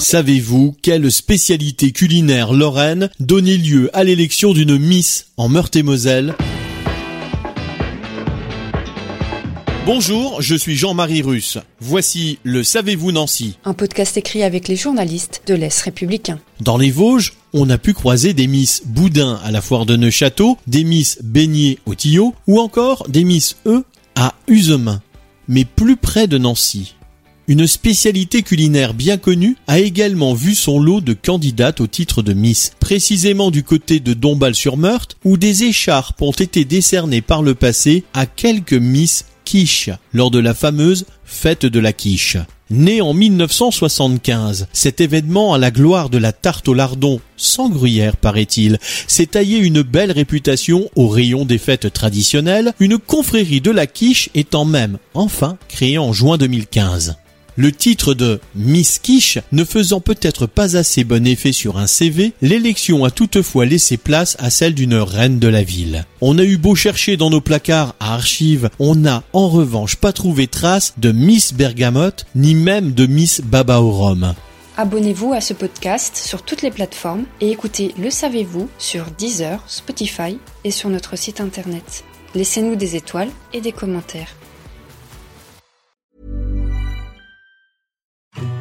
Savez-vous quelle spécialité culinaire lorraine donnait lieu à l'élection d'une Miss en Meurthe-et-Moselle? Bonjour, je suis Jean-Marie Russe. Voici le Savez-vous Nancy Un podcast écrit avec les journalistes de l'Est républicain. Dans les Vosges, on a pu croiser des Miss Boudin à la foire de Neuchâteau, des Miss Beignet au Tillot, ou encore des Miss E à Usemin. Mais plus près de Nancy, une spécialité culinaire bien connue a également vu son lot de candidates au titre de Miss, précisément du côté de Dombasle-sur-Meurthe, où des écharpes ont été décernées par le passé à quelques Miss quiche lors de la fameuse fête de la quiche. Né en 1975, cet événement à la gloire de la tarte au lardon, sans gruyère paraît-il, s'est taillé une belle réputation au rayon des fêtes traditionnelles, une confrérie de la quiche étant même enfin créée en juin 2015. Le titre de Miss Quiche ne faisant peut-être pas assez bon effet sur un CV, l'élection a toutefois laissé place à celle d'une reine de la ville. On a eu beau chercher dans nos placards à archives, on n'a en revanche pas trouvé trace de Miss Bergamote, ni même de Miss Baba Rhum. Abonnez-vous à ce podcast sur toutes les plateformes et écoutez Le Savez-vous sur Deezer, Spotify et sur notre site internet. Laissez-nous des étoiles et des commentaires.